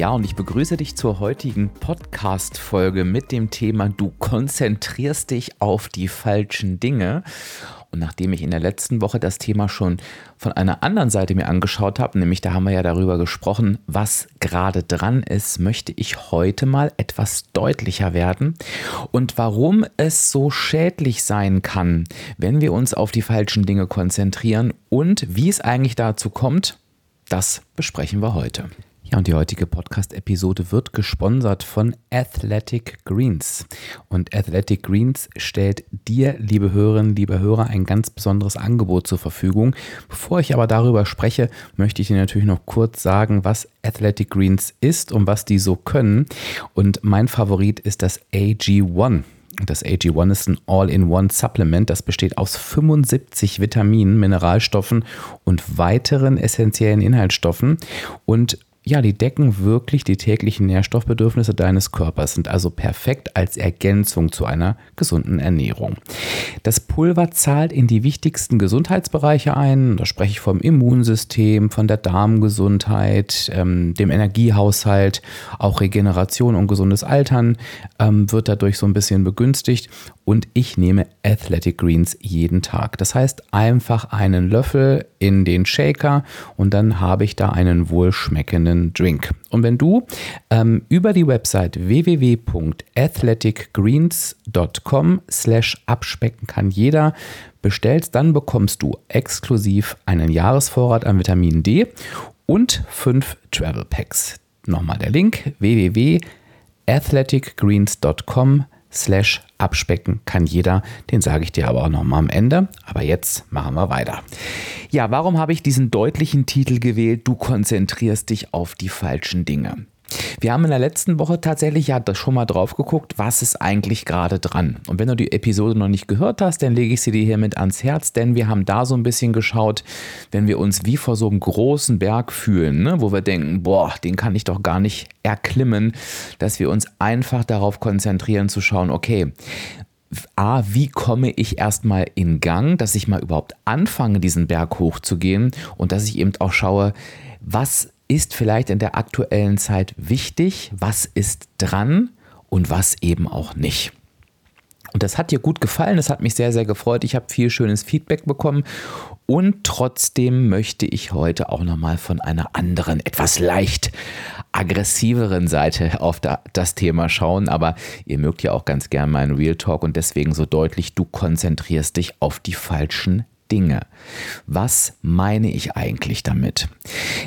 Ja, und ich begrüße dich zur heutigen Podcast-Folge mit dem Thema Du konzentrierst dich auf die falschen Dinge. Und nachdem ich in der letzten Woche das Thema schon von einer anderen Seite mir angeschaut habe, nämlich da haben wir ja darüber gesprochen, was gerade dran ist, möchte ich heute mal etwas deutlicher werden und warum es so schädlich sein kann, wenn wir uns auf die falschen Dinge konzentrieren und wie es eigentlich dazu kommt, das besprechen wir heute. Ja, und die heutige Podcast-Episode wird gesponsert von Athletic Greens. Und Athletic Greens stellt dir, liebe Hörerinnen, liebe Hörer, ein ganz besonderes Angebot zur Verfügung. Bevor ich aber darüber spreche, möchte ich dir natürlich noch kurz sagen, was Athletic Greens ist und was die so können. Und mein Favorit ist das AG1. Das AG1 ist ein All-in-One-Supplement. Das besteht aus 75 Vitaminen, Mineralstoffen und weiteren essentiellen Inhaltsstoffen. Und ja, die decken wirklich die täglichen Nährstoffbedürfnisse deines Körpers, sind also perfekt als Ergänzung zu einer gesunden Ernährung. Das Pulver zahlt in die wichtigsten Gesundheitsbereiche ein. Da spreche ich vom Immunsystem, von der Darmgesundheit, ähm, dem Energiehaushalt, auch Regeneration und gesundes Altern ähm, wird dadurch so ein bisschen begünstigt und ich nehme Athletic Greens jeden Tag. Das heißt einfach einen Löffel in den Shaker und dann habe ich da einen wohlschmeckenden Drink. Und wenn du ähm, über die Website www.athleticgreens.com slash abspecken kann jeder bestellst, dann bekommst du exklusiv einen Jahresvorrat an Vitamin D und fünf Travel Packs. Nochmal der Link www.athleticgreens.com slash abspecken kann jeder. Den sage ich dir aber auch nochmal am Ende. Aber jetzt machen wir weiter. Ja, warum habe ich diesen deutlichen Titel gewählt? Du konzentrierst dich auf die falschen Dinge. Wir haben in der letzten Woche tatsächlich ja schon mal drauf geguckt, was ist eigentlich gerade dran. Und wenn du die Episode noch nicht gehört hast, dann lege ich sie dir hiermit ans Herz, denn wir haben da so ein bisschen geschaut, wenn wir uns wie vor so einem großen Berg fühlen, ne, wo wir denken, boah, den kann ich doch gar nicht erklimmen, dass wir uns einfach darauf konzentrieren zu schauen, okay, A, wie komme ich erstmal in Gang, dass ich mal überhaupt anfange, diesen Berg hochzugehen und dass ich eben auch schaue, was ist vielleicht in der aktuellen Zeit wichtig, was ist dran und was eben auch nicht. Und das hat dir gut gefallen, das hat mich sehr, sehr gefreut. Ich habe viel schönes Feedback bekommen und trotzdem möchte ich heute auch nochmal von einer anderen, etwas leicht aggressiveren Seite auf das Thema schauen. Aber ihr mögt ja auch ganz gern meinen Real Talk und deswegen so deutlich, du konzentrierst dich auf die falschen Dinge. Was meine ich eigentlich damit?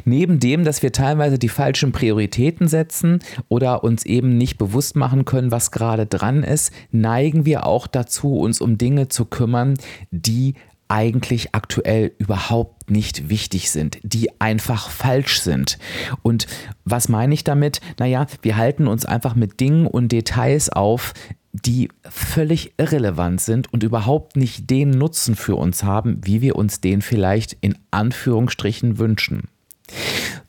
Neben dem, dass wir teilweise die falschen Prioritäten setzen oder uns eben nicht bewusst machen können, was gerade dran ist, neigen wir auch dazu, uns um Dinge zu kümmern, die eigentlich aktuell überhaupt nicht wichtig sind, die einfach falsch sind. Und was meine ich damit? Naja, wir halten uns einfach mit Dingen und Details auf, die völlig irrelevant sind und überhaupt nicht den Nutzen für uns haben, wie wir uns den vielleicht in Anführungsstrichen wünschen.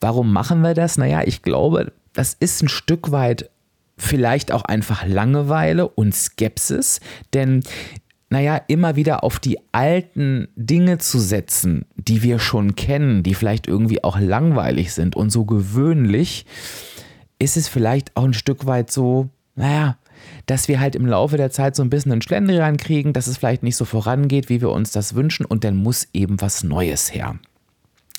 Warum machen wir das? Naja, ich glaube, das ist ein Stück weit vielleicht auch einfach Langeweile und Skepsis, denn naja, immer wieder auf die alten Dinge zu setzen, die wir schon kennen, die vielleicht irgendwie auch langweilig sind und so gewöhnlich, ist es vielleicht auch ein Stück weit so, naja, dass wir halt im Laufe der Zeit so ein bisschen einen Schlendrian kriegen, dass es vielleicht nicht so vorangeht, wie wir uns das wünschen und dann muss eben was Neues her.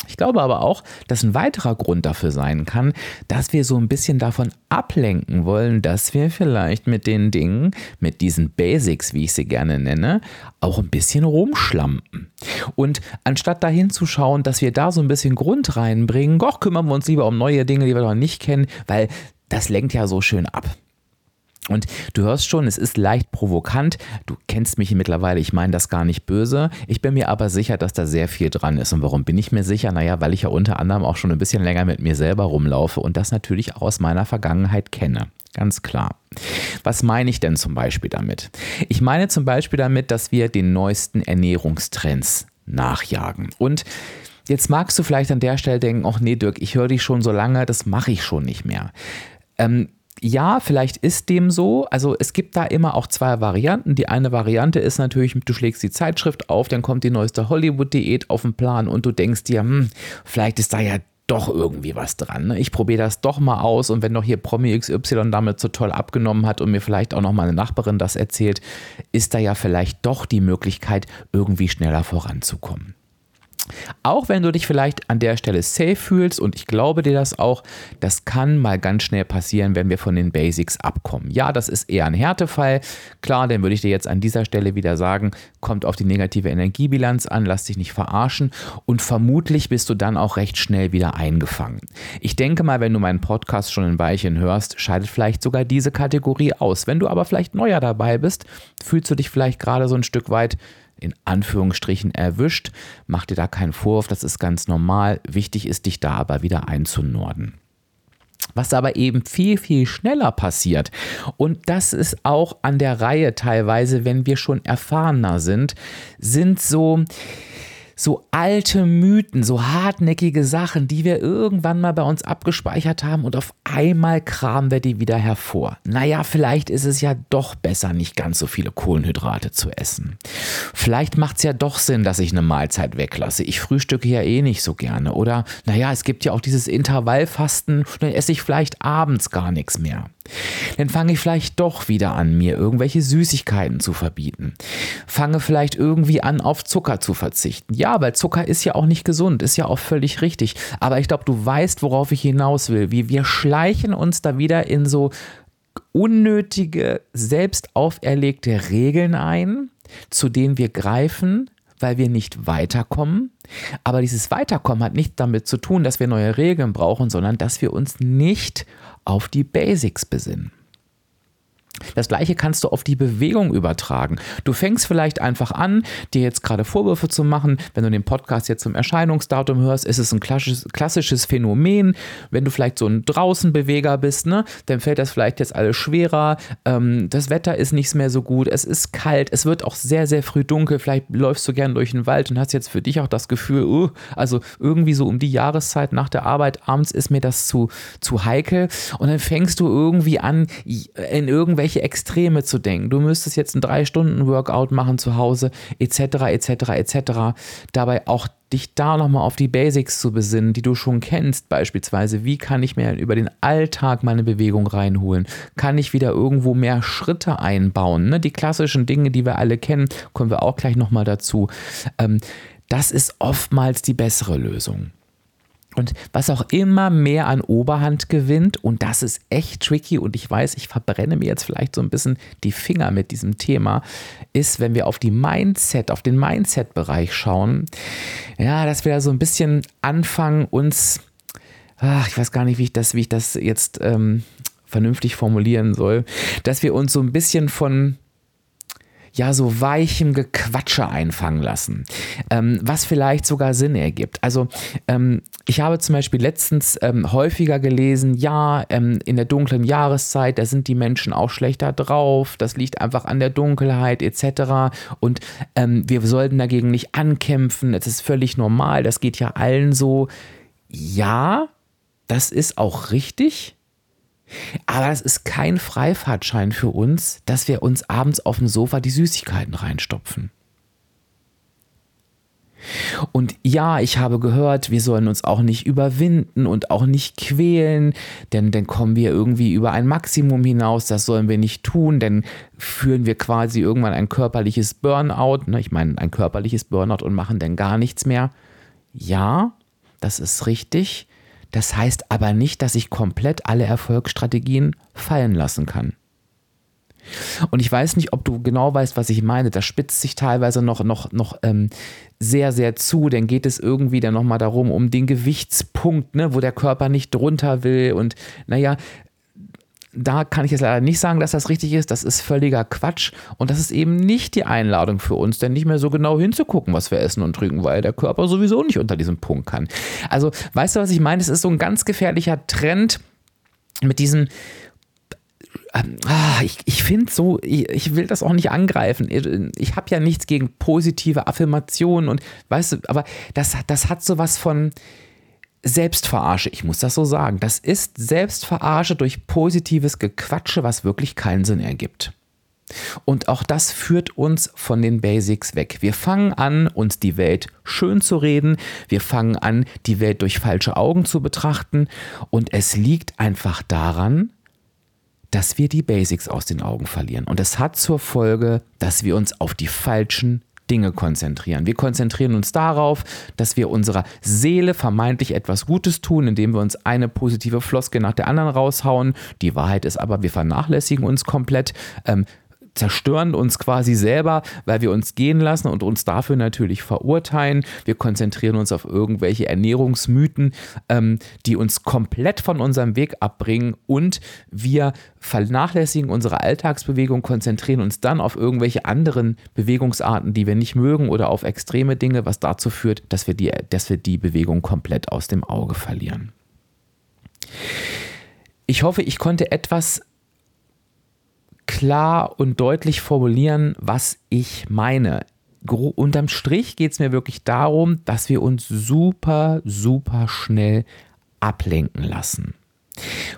Ich glaube aber auch, dass ein weiterer Grund dafür sein kann, dass wir so ein bisschen davon ablenken wollen, dass wir vielleicht mit den Dingen, mit diesen Basics, wie ich sie gerne nenne, auch ein bisschen rumschlampen. Und anstatt dahin zu schauen, dass wir da so ein bisschen Grund reinbringen, doch kümmern wir uns lieber um neue Dinge, die wir noch nicht kennen, weil das lenkt ja so schön ab. Und du hörst schon, es ist leicht provokant. Du kennst mich mittlerweile, ich meine das gar nicht böse. Ich bin mir aber sicher, dass da sehr viel dran ist. Und warum bin ich mir sicher? Naja, weil ich ja unter anderem auch schon ein bisschen länger mit mir selber rumlaufe und das natürlich auch aus meiner Vergangenheit kenne. Ganz klar. Was meine ich denn zum Beispiel damit? Ich meine zum Beispiel damit, dass wir den neuesten Ernährungstrends nachjagen. Und jetzt magst du vielleicht an der Stelle denken, ach nee, Dirk, ich höre dich schon so lange, das mache ich schon nicht mehr. Ähm, ja, vielleicht ist dem so. Also es gibt da immer auch zwei Varianten. Die eine Variante ist natürlich, du schlägst die Zeitschrift auf, dann kommt die neueste Hollywood-Diät auf den Plan und du denkst dir, hm, vielleicht ist da ja doch irgendwie was dran. Ne? Ich probiere das doch mal aus und wenn doch hier Promi XY damit so toll abgenommen hat und mir vielleicht auch noch mal eine Nachbarin das erzählt, ist da ja vielleicht doch die Möglichkeit, irgendwie schneller voranzukommen. Auch wenn du dich vielleicht an der Stelle safe fühlst und ich glaube dir das auch, das kann mal ganz schnell passieren, wenn wir von den Basics abkommen. Ja, das ist eher ein Härtefall. Klar, dann würde ich dir jetzt an dieser Stelle wieder sagen, kommt auf die negative Energiebilanz an, lass dich nicht verarschen und vermutlich bist du dann auch recht schnell wieder eingefangen. Ich denke mal, wenn du meinen Podcast schon ein Weilchen hörst, scheidet vielleicht sogar diese Kategorie aus. Wenn du aber vielleicht neuer dabei bist, fühlst du dich vielleicht gerade so ein Stück weit in Anführungsstrichen erwischt. Mach dir da keinen Vorwurf, das ist ganz normal. Wichtig ist, dich da aber wieder einzunorden. Was aber eben viel, viel schneller passiert, und das ist auch an der Reihe teilweise, wenn wir schon erfahrener sind, sind so so alte Mythen, so hartnäckige Sachen, die wir irgendwann mal bei uns abgespeichert haben und auf einmal kramen wir die wieder hervor. Naja, vielleicht ist es ja doch besser, nicht ganz so viele Kohlenhydrate zu essen. Vielleicht macht es ja doch Sinn, dass ich eine Mahlzeit weglasse. Ich frühstücke ja eh nicht so gerne. Oder, naja, es gibt ja auch dieses Intervallfasten, dann esse ich vielleicht abends gar nichts mehr. Dann fange ich vielleicht doch wieder an, mir irgendwelche Süßigkeiten zu verbieten. Fange vielleicht irgendwie an, auf Zucker zu verzichten. Ja, weil Zucker ist ja auch nicht gesund, ist ja auch völlig richtig. Aber ich glaube, du weißt, worauf ich hinaus will. Wie wir schleichen uns da wieder in so unnötige, selbst auferlegte Regeln ein, zu denen wir greifen, weil wir nicht weiterkommen. Aber dieses Weiterkommen hat nicht damit zu tun, dass wir neue Regeln brauchen, sondern dass wir uns nicht auf die Basics besinnen. Das gleiche kannst du auf die Bewegung übertragen. Du fängst vielleicht einfach an, dir jetzt gerade Vorwürfe zu machen. Wenn du den Podcast jetzt zum Erscheinungsdatum hörst, ist es ein klassisches, Phänomen. Wenn du vielleicht so ein Draußenbeweger bist, ne, dann fällt das vielleicht jetzt alles schwerer. Ähm, das Wetter ist nicht mehr so gut. Es ist kalt. Es wird auch sehr, sehr früh dunkel. Vielleicht läufst du gern durch den Wald und hast jetzt für dich auch das Gefühl, uh, also irgendwie so um die Jahreszeit nach der Arbeit abends ist mir das zu, zu heikel. Und dann fängst du irgendwie an, in irgendwelche irgendwelche Extreme zu denken. Du müsstest jetzt einen drei Stunden Workout machen zu Hause, etc., etc., etc. Dabei auch dich da nochmal auf die Basics zu besinnen, die du schon kennst, beispielsweise, wie kann ich mir über den Alltag meine Bewegung reinholen? Kann ich wieder irgendwo mehr Schritte einbauen? Ne? Die klassischen Dinge, die wir alle kennen, kommen wir auch gleich nochmal dazu. Ähm, das ist oftmals die bessere Lösung. Und was auch immer mehr an Oberhand gewinnt, und das ist echt tricky, und ich weiß, ich verbrenne mir jetzt vielleicht so ein bisschen die Finger mit diesem Thema, ist, wenn wir auf die Mindset, auf den Mindset-Bereich schauen, ja, dass wir da so ein bisschen anfangen, uns, ach, ich weiß gar nicht, wie ich das, wie ich das jetzt ähm, vernünftig formulieren soll, dass wir uns so ein bisschen von ja so weichem Gequatsche einfangen lassen, ähm, was vielleicht sogar Sinn ergibt. Also ähm, ich habe zum Beispiel letztens ähm, häufiger gelesen, ja, ähm, in der dunklen Jahreszeit, da sind die Menschen auch schlechter drauf, das liegt einfach an der Dunkelheit etc. Und ähm, wir sollten dagegen nicht ankämpfen, das ist völlig normal, das geht ja allen so. Ja, das ist auch richtig. Aber es ist kein Freifahrtschein für uns, dass wir uns abends auf dem Sofa die Süßigkeiten reinstopfen. Und ja, ich habe gehört, wir sollen uns auch nicht überwinden und auch nicht quälen, denn dann kommen wir irgendwie über ein Maximum hinaus, das sollen wir nicht tun, denn führen wir quasi irgendwann ein körperliches Burnout, ne? ich meine ein körperliches Burnout und machen dann gar nichts mehr. Ja, das ist richtig, das heißt aber nicht, dass ich komplett alle Erfolgsstrategien fallen lassen kann. Und ich weiß nicht, ob du genau weißt, was ich meine. Das spitzt sich teilweise noch, noch, noch ähm, sehr, sehr zu. Dann geht es irgendwie dann nochmal darum, um den Gewichtspunkt, ne, wo der Körper nicht drunter will. Und naja, da kann ich jetzt leider nicht sagen, dass das richtig ist. Das ist völliger Quatsch. Und das ist eben nicht die Einladung für uns, denn nicht mehr so genau hinzugucken, was wir essen und trinken, weil der Körper sowieso nicht unter diesem Punkt kann. Also, weißt du, was ich meine? Es ist so ein ganz gefährlicher Trend mit diesem ähm, ah, ich, ich finde so, ich, ich, will das auch nicht angreifen. Ich, ich habe ja nichts gegen positive Affirmationen und weißt du, aber das, das hat sowas von Selbstverarsche. Ich muss das so sagen. Das ist Selbstverarsche durch positives Gequatsche, was wirklich keinen Sinn ergibt. Und auch das führt uns von den Basics weg. Wir fangen an, uns die Welt schön zu reden. Wir fangen an, die Welt durch falsche Augen zu betrachten. Und es liegt einfach daran, dass wir die Basics aus den Augen verlieren. Und es hat zur Folge, dass wir uns auf die falschen Dinge konzentrieren. Wir konzentrieren uns darauf, dass wir unserer Seele vermeintlich etwas Gutes tun, indem wir uns eine positive Floske nach der anderen raushauen. Die Wahrheit ist aber, wir vernachlässigen uns komplett. Ähm, zerstören uns quasi selber, weil wir uns gehen lassen und uns dafür natürlich verurteilen. Wir konzentrieren uns auf irgendwelche Ernährungsmythen, ähm, die uns komplett von unserem Weg abbringen und wir vernachlässigen unsere Alltagsbewegung, konzentrieren uns dann auf irgendwelche anderen Bewegungsarten, die wir nicht mögen oder auf extreme Dinge, was dazu führt, dass wir die, dass wir die Bewegung komplett aus dem Auge verlieren. Ich hoffe, ich konnte etwas klar und deutlich formulieren, was ich meine. Unterm Strich geht es mir wirklich darum, dass wir uns super, super schnell ablenken lassen.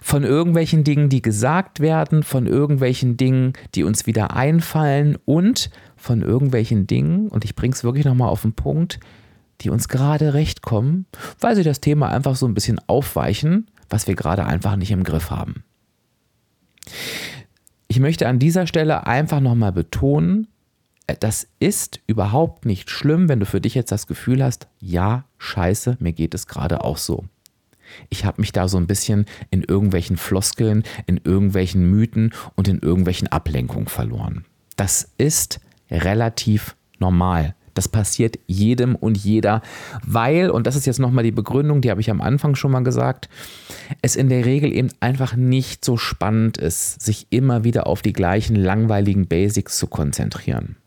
Von irgendwelchen Dingen, die gesagt werden, von irgendwelchen Dingen, die uns wieder einfallen und von irgendwelchen Dingen, und ich bringe es wirklich nochmal auf den Punkt, die uns gerade recht kommen, weil sie das Thema einfach so ein bisschen aufweichen, was wir gerade einfach nicht im Griff haben. Ich möchte an dieser Stelle einfach nochmal betonen, äh, das ist überhaupt nicht schlimm, wenn du für dich jetzt das Gefühl hast, ja, scheiße, mir geht es gerade auch so. Ich habe mich da so ein bisschen in irgendwelchen Floskeln, in irgendwelchen Mythen und in irgendwelchen Ablenkungen verloren. Das ist relativ normal. Das passiert jedem und jeder, weil, und das ist jetzt nochmal die Begründung, die habe ich am Anfang schon mal gesagt, es in der Regel eben einfach nicht so spannend ist, sich immer wieder auf die gleichen langweiligen Basics zu konzentrieren.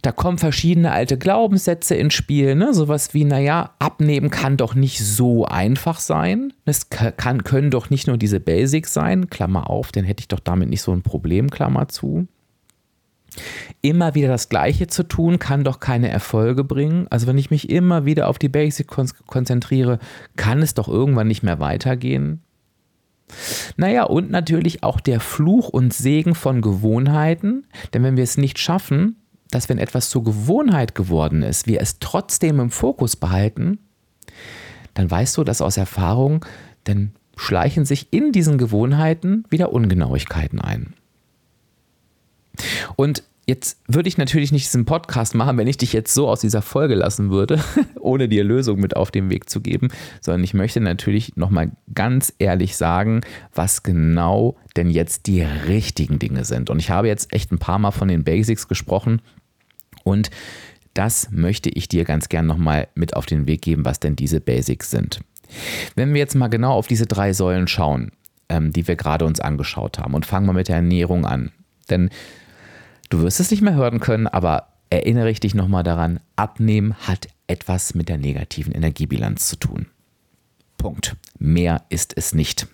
Da kommen verschiedene alte Glaubenssätze ins Spiel, ne? sowas wie, naja, abnehmen kann doch nicht so einfach sein. Es kann, können doch nicht nur diese Basics sein, Klammer auf, dann hätte ich doch damit nicht so ein Problem, Klammer zu. Immer wieder das Gleiche zu tun, kann doch keine Erfolge bringen. Also wenn ich mich immer wieder auf die Basics konzentriere, kann es doch irgendwann nicht mehr weitergehen. Naja, und natürlich auch der Fluch und Segen von Gewohnheiten. Denn wenn wir es nicht schaffen, dass wenn etwas zur Gewohnheit geworden ist, wir es trotzdem im Fokus behalten, dann weißt du das aus Erfahrung, denn schleichen sich in diesen Gewohnheiten wieder Ungenauigkeiten ein. Und Jetzt würde ich natürlich nicht diesen Podcast machen, wenn ich dich jetzt so aus dieser Folge lassen würde, ohne dir Lösung mit auf den Weg zu geben, sondern ich möchte natürlich nochmal ganz ehrlich sagen, was genau denn jetzt die richtigen Dinge sind. Und ich habe jetzt echt ein paar Mal von den Basics gesprochen und das möchte ich dir ganz gern nochmal mit auf den Weg geben, was denn diese Basics sind. Wenn wir jetzt mal genau auf diese drei Säulen schauen, ähm, die wir gerade uns angeschaut haben und fangen wir mit der Ernährung an. Denn Du wirst es nicht mehr hören können, aber erinnere ich dich nochmal daran, Abnehmen hat etwas mit der negativen Energiebilanz zu tun. Punkt. Mehr ist es nicht.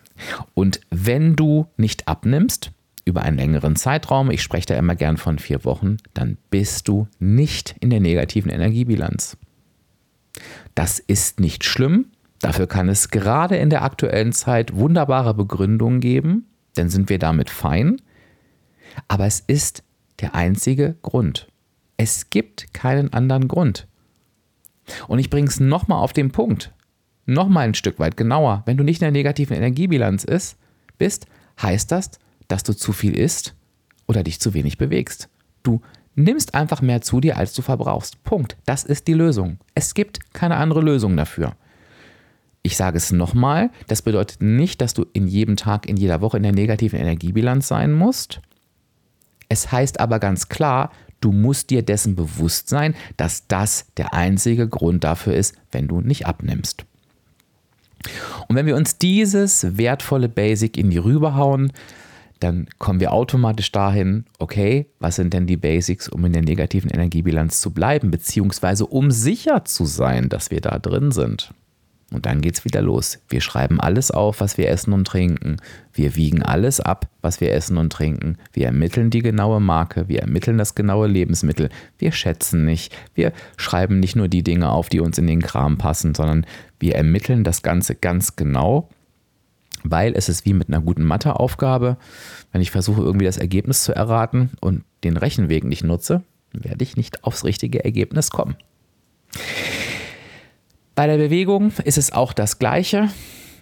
Und wenn du nicht abnimmst, über einen längeren Zeitraum, ich spreche da immer gern von vier Wochen, dann bist du nicht in der negativen Energiebilanz. Das ist nicht schlimm. Dafür kann es gerade in der aktuellen Zeit wunderbare Begründungen geben, denn sind wir damit fein. Aber es ist der einzige Grund. Es gibt keinen anderen Grund. Und ich bringe es nochmal auf den Punkt. Nochmal ein Stück weit genauer. Wenn du nicht in der negativen Energiebilanz ist, bist, heißt das, dass du zu viel isst oder dich zu wenig bewegst. Du nimmst einfach mehr zu dir, als du verbrauchst. Punkt. Das ist die Lösung. Es gibt keine andere Lösung dafür. Ich sage es nochmal, das bedeutet nicht, dass du in jedem Tag, in jeder Woche in der negativen Energiebilanz sein musst. Es heißt aber ganz klar, du musst dir dessen bewusst sein, dass das der einzige Grund dafür ist, wenn du nicht abnimmst. Und wenn wir uns dieses wertvolle Basic in die Rübe hauen, dann kommen wir automatisch dahin, okay, was sind denn die Basics, um in der negativen Energiebilanz zu bleiben, beziehungsweise um sicher zu sein, dass wir da drin sind. Und dann geht es wieder los. Wir schreiben alles auf, was wir essen und trinken. Wir wiegen alles ab, was wir essen und trinken. Wir ermitteln die genaue Marke. Wir ermitteln das genaue Lebensmittel. Wir schätzen nicht. Wir schreiben nicht nur die Dinge auf, die uns in den Kram passen, sondern wir ermitteln das Ganze ganz genau, weil es ist wie mit einer guten Matheaufgabe. Wenn ich versuche, irgendwie das Ergebnis zu erraten und den Rechenweg nicht nutze, werde ich nicht aufs richtige Ergebnis kommen. Bei der Bewegung ist es auch das Gleiche.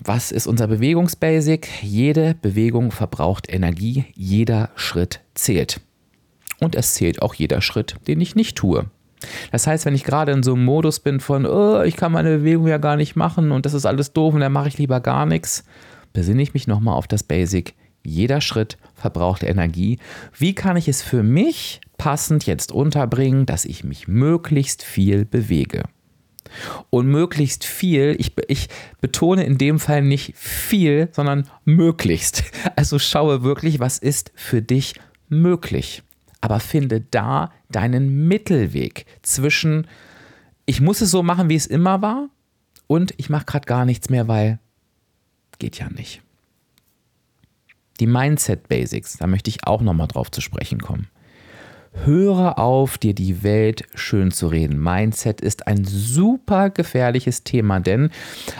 Was ist unser Bewegungsbasic? Jede Bewegung verbraucht Energie, jeder Schritt zählt. Und es zählt auch jeder Schritt, den ich nicht tue. Das heißt, wenn ich gerade in so einem Modus bin von, oh, ich kann meine Bewegung ja gar nicht machen und das ist alles doof und dann mache ich lieber gar nichts, besinne ich mich nochmal auf das Basic. Jeder Schritt verbraucht Energie. Wie kann ich es für mich passend jetzt unterbringen, dass ich mich möglichst viel bewege? Und möglichst viel, ich, ich betone in dem Fall nicht viel, sondern möglichst. Also schaue wirklich, was ist für dich möglich. Aber finde da deinen Mittelweg zwischen, ich muss es so machen, wie es immer war, und ich mache gerade gar nichts mehr, weil geht ja nicht. Die Mindset Basics, da möchte ich auch nochmal drauf zu sprechen kommen. Höre auf, dir die Welt schön zu reden. Mindset ist ein super gefährliches Thema, denn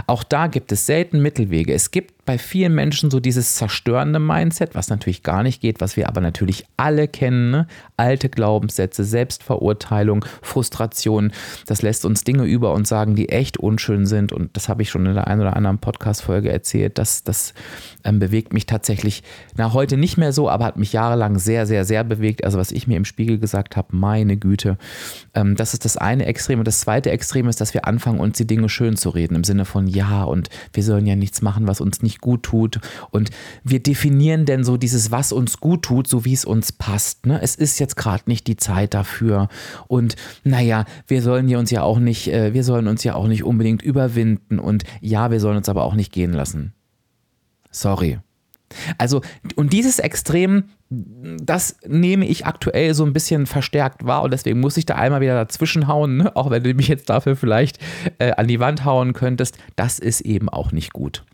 auch da gibt es selten Mittelwege. Es gibt bei vielen Menschen so dieses zerstörende Mindset, was natürlich gar nicht geht, was wir aber natürlich alle kennen. Ne? Alte Glaubenssätze, Selbstverurteilung, Frustration. Das lässt uns Dinge über uns sagen, die echt unschön sind. Und das habe ich schon in der einen oder anderen Podcast-Folge erzählt. Das, das ähm, bewegt mich tatsächlich, na, heute nicht mehr so, aber hat mich jahrelang sehr, sehr, sehr bewegt. Also, was ich mir im Spiegel gesagt habe, meine Güte. Ähm, das ist das eine Extrem. Und das zweite Extrem ist, dass wir anfangen, uns die Dinge schön zu reden. Im Sinne von, ja, und wir sollen ja nichts machen, was uns nicht gut tut. Und wir definieren denn so dieses, was uns gut tut, so wie es uns passt. Ne? Es ist jetzt gerade nicht die Zeit dafür. Und naja, wir sollen ja uns ja auch nicht, äh, wir sollen uns ja auch nicht unbedingt überwinden. Und ja, wir sollen uns aber auch nicht gehen lassen. Sorry. Also, und dieses Extrem, das nehme ich aktuell so ein bisschen verstärkt wahr und deswegen muss ich da einmal wieder dazwischen hauen, ne? auch wenn du mich jetzt dafür vielleicht äh, an die Wand hauen könntest. Das ist eben auch nicht gut.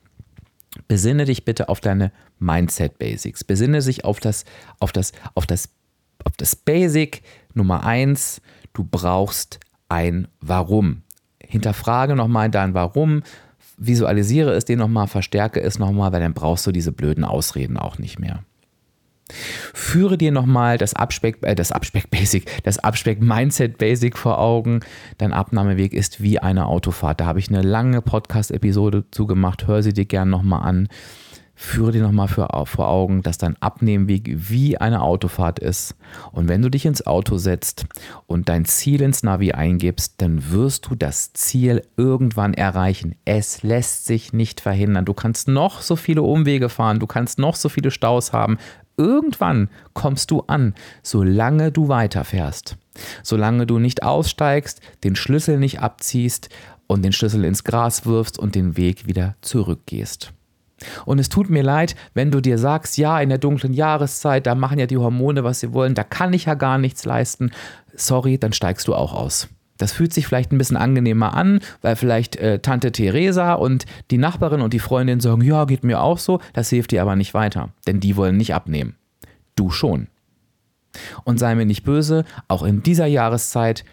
Besinne dich bitte auf deine Mindset Basics. Besinne dich auf das, auf das, auf das, auf das Basic Nummer eins. Du brauchst ein Warum. Hinterfrage nochmal dein Warum. Visualisiere es dir nochmal, verstärke es nochmal, weil dann brauchst du diese blöden Ausreden auch nicht mehr. Führe dir nochmal das Abspeck, äh, das Abspeck Basic, das Abspeck Mindset Basic vor Augen. Dein Abnahmeweg ist wie eine Autofahrt. Da habe ich eine lange Podcast-Episode zugemacht. Hör sie dir gerne nochmal an. Führe dir nochmal vor Augen, dass dein Abnehmweg wie eine Autofahrt ist. Und wenn du dich ins Auto setzt und dein Ziel ins Navi eingibst, dann wirst du das Ziel irgendwann erreichen. Es lässt sich nicht verhindern. Du kannst noch so viele Umwege fahren, du kannst noch so viele Staus haben irgendwann kommst du an, solange du weiterfährst. Solange du nicht aussteigst, den Schlüssel nicht abziehst und den Schlüssel ins Gras wirfst und den Weg wieder zurückgehst. Und es tut mir leid, wenn du dir sagst, ja, in der dunklen Jahreszeit, da machen ja die Hormone, was sie wollen, da kann ich ja gar nichts leisten. Sorry, dann steigst du auch aus. Das fühlt sich vielleicht ein bisschen angenehmer an, weil vielleicht äh, Tante Theresa und die Nachbarin und die Freundin sagen, ja, geht mir auch so, das hilft dir aber nicht weiter, denn die wollen nicht abnehmen. Du schon. Und sei mir nicht böse, auch in dieser Jahreszeit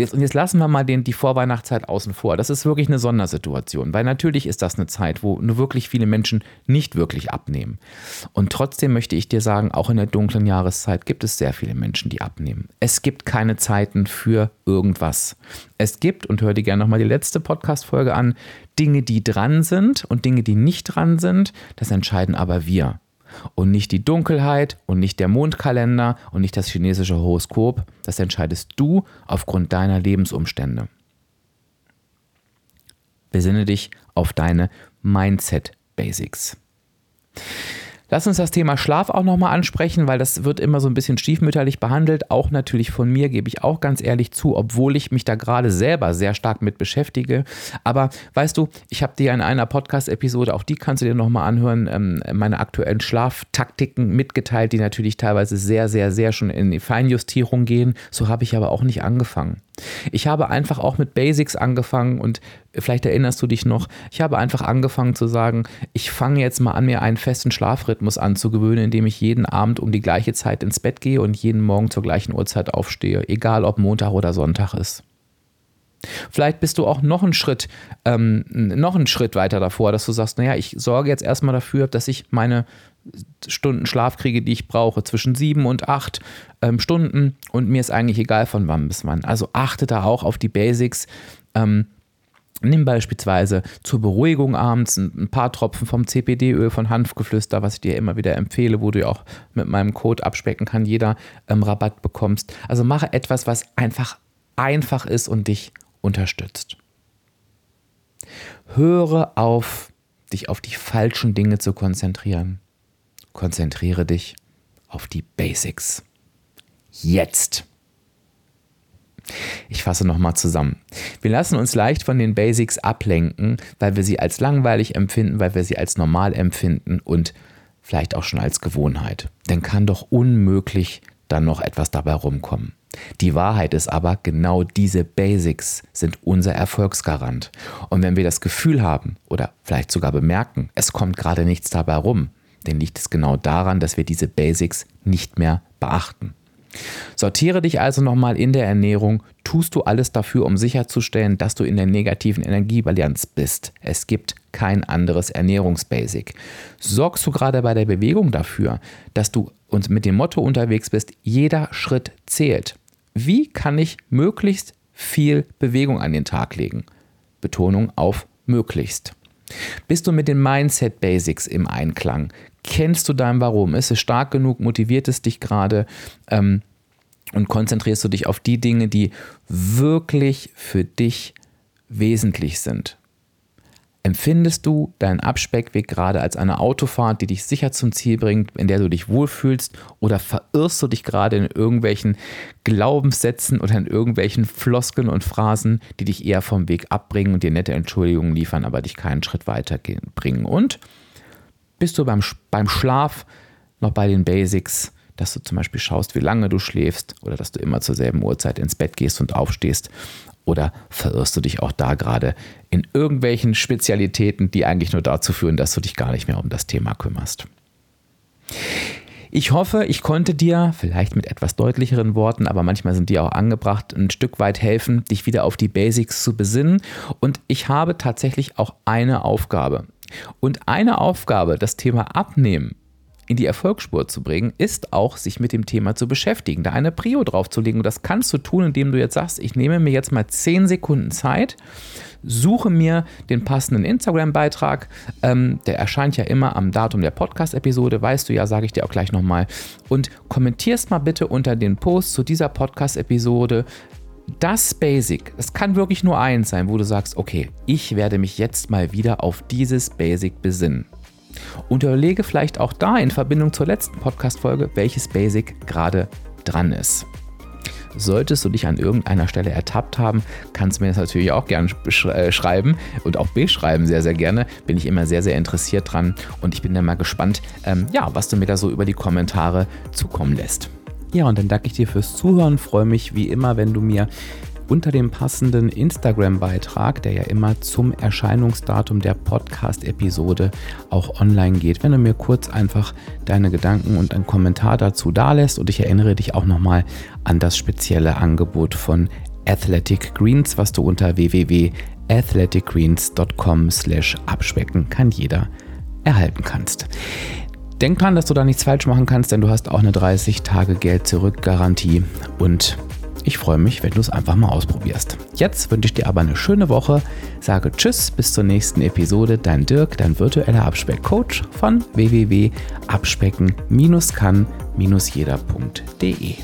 Jetzt, und jetzt lassen wir mal den, die Vorweihnachtszeit außen vor. Das ist wirklich eine Sondersituation, weil natürlich ist das eine Zeit, wo nur wirklich viele Menschen nicht wirklich abnehmen. Und trotzdem möchte ich dir sagen, auch in der dunklen Jahreszeit gibt es sehr viele Menschen, die abnehmen. Es gibt keine Zeiten für irgendwas. Es gibt, und hör dir gerne nochmal die letzte Podcast-Folge an, Dinge, die dran sind und Dinge, die nicht dran sind. Das entscheiden aber wir und nicht die Dunkelheit und nicht der Mondkalender und nicht das chinesische Horoskop. Das entscheidest du aufgrund deiner Lebensumstände. Besinne dich auf deine Mindset Basics. Lass uns das Thema Schlaf auch nochmal ansprechen, weil das wird immer so ein bisschen stiefmütterlich behandelt. Auch natürlich von mir, gebe ich auch ganz ehrlich zu, obwohl ich mich da gerade selber sehr stark mit beschäftige. Aber weißt du, ich habe dir in einer Podcast-Episode, auch die kannst du dir nochmal anhören, ähm, meine aktuellen Schlaftaktiken mitgeteilt, die natürlich teilweise sehr, sehr, sehr schon in die Feinjustierung gehen. So habe ich aber auch nicht angefangen. Ich habe einfach auch mit Basics angefangen und vielleicht erinnerst du dich noch, ich habe einfach angefangen zu sagen, ich fange jetzt mal an, mir einen festen Schlafrhythmus anzugewöhnen, indem ich jeden Abend um die gleiche Zeit ins Bett gehe und jeden Morgen zur gleichen Uhrzeit aufstehe, egal ob Montag oder Sonntag ist. Vielleicht bist du auch noch einen Schritt, ähm, noch einen Schritt weiter davor, dass du sagst, naja, ich sorge jetzt erstmal dafür, dass ich meine Stunden Schlaf kriege, die ich brauche, zwischen sieben und acht ähm, Stunden und mir ist eigentlich egal von wann bis wann. Also achte da auch auf die Basics. Ähm, Nimm beispielsweise zur Beruhigung abends ein paar Tropfen vom CPD-Öl von Hanfgeflüster, was ich dir immer wieder empfehle, wo du auch mit meinem Code abspecken kann, jeder ähm, Rabatt bekommst. Also mache etwas, was einfach einfach ist und dich unterstützt. Höre auf, dich auf die falschen Dinge zu konzentrieren konzentriere dich auf die Basics. Jetzt. Ich fasse nochmal zusammen. Wir lassen uns leicht von den Basics ablenken, weil wir sie als langweilig empfinden, weil wir sie als normal empfinden und vielleicht auch schon als Gewohnheit. Denn kann doch unmöglich dann noch etwas dabei rumkommen. Die Wahrheit ist aber, genau diese Basics sind unser Erfolgsgarant. Und wenn wir das Gefühl haben oder vielleicht sogar bemerken, es kommt gerade nichts dabei rum, dann liegt es genau daran, dass wir diese Basics nicht mehr beachten. Sortiere dich also nochmal in der Ernährung. Tust du alles dafür, um sicherzustellen, dass du in der negativen Energiebalance bist? Es gibt kein anderes Ernährungsbasic. Sorgst du gerade bei der Bewegung dafür, dass du uns mit dem Motto unterwegs bist, jeder Schritt zählt? Wie kann ich möglichst viel Bewegung an den Tag legen? Betonung auf möglichst. Bist du mit den Mindset Basics im Einklang? Kennst du dein Warum? Ist es stark genug? Motiviert es dich gerade? Ähm, und konzentrierst du dich auf die Dinge, die wirklich für dich wesentlich sind? Empfindest du deinen Abspeckweg gerade als eine Autofahrt, die dich sicher zum Ziel bringt, in der du dich wohlfühlst? Oder verirrst du dich gerade in irgendwelchen Glaubenssätzen oder in irgendwelchen Floskeln und Phrasen, die dich eher vom Weg abbringen und dir nette Entschuldigungen liefern, aber dich keinen Schritt weiter bringen? Und bist du beim, beim Schlaf noch bei den Basics, dass du zum Beispiel schaust, wie lange du schläfst oder dass du immer zur selben Uhrzeit ins Bett gehst und aufstehst oder verirrst du dich auch da gerade in irgendwelchen Spezialitäten, die eigentlich nur dazu führen, dass du dich gar nicht mehr um das Thema kümmerst? Ich hoffe, ich konnte dir, vielleicht mit etwas deutlicheren Worten, aber manchmal sind die auch angebracht, ein Stück weit helfen, dich wieder auf die Basics zu besinnen. Und ich habe tatsächlich auch eine Aufgabe. Und eine Aufgabe, das Thema Abnehmen, in die Erfolgsspur zu bringen, ist auch, sich mit dem Thema zu beschäftigen, da eine Prio draufzulegen. Und das kannst du tun, indem du jetzt sagst, ich nehme mir jetzt mal 10 Sekunden Zeit, suche mir den passenden Instagram-Beitrag. Ähm, der erscheint ja immer am Datum der Podcast-Episode, weißt du ja, sage ich dir auch gleich nochmal. Und kommentierst mal bitte unter den Post zu dieser Podcast-Episode, das Basic, es kann wirklich nur eins sein, wo du sagst, okay, ich werde mich jetzt mal wieder auf dieses Basic besinnen. Und überlege vielleicht auch da in Verbindung zur letzten Podcast-Folge, welches Basic gerade dran ist. Solltest du dich an irgendeiner Stelle ertappt haben, kannst du mir das natürlich auch gerne äh, schreiben und auch beschreiben, sehr, sehr gerne. Bin ich immer sehr, sehr interessiert dran und ich bin dann mal gespannt, ähm, ja, was du mir da so über die Kommentare zukommen lässt. Ja, und dann danke ich dir fürs Zuhören. Freue mich wie immer, wenn du mir unter dem passenden Instagram-Beitrag, der ja immer zum Erscheinungsdatum der Podcast-Episode auch online geht, wenn du mir kurz einfach deine Gedanken und einen Kommentar dazu dalässt. Und ich erinnere dich auch nochmal an das spezielle Angebot von Athletic Greens, was du unter www.athleticgreens.com slash abspecken kann jeder erhalten kannst. Denk dran, dass du da nichts falsch machen kannst, denn du hast auch eine 30 Tage Geld zurück Garantie und ich freue mich, wenn du es einfach mal ausprobierst. Jetzt wünsche ich dir aber eine schöne Woche. Sage Tschüss, bis zur nächsten Episode. Dein Dirk, dein virtueller Abspeck-Coach von www.abspecken-kann-jeder.de.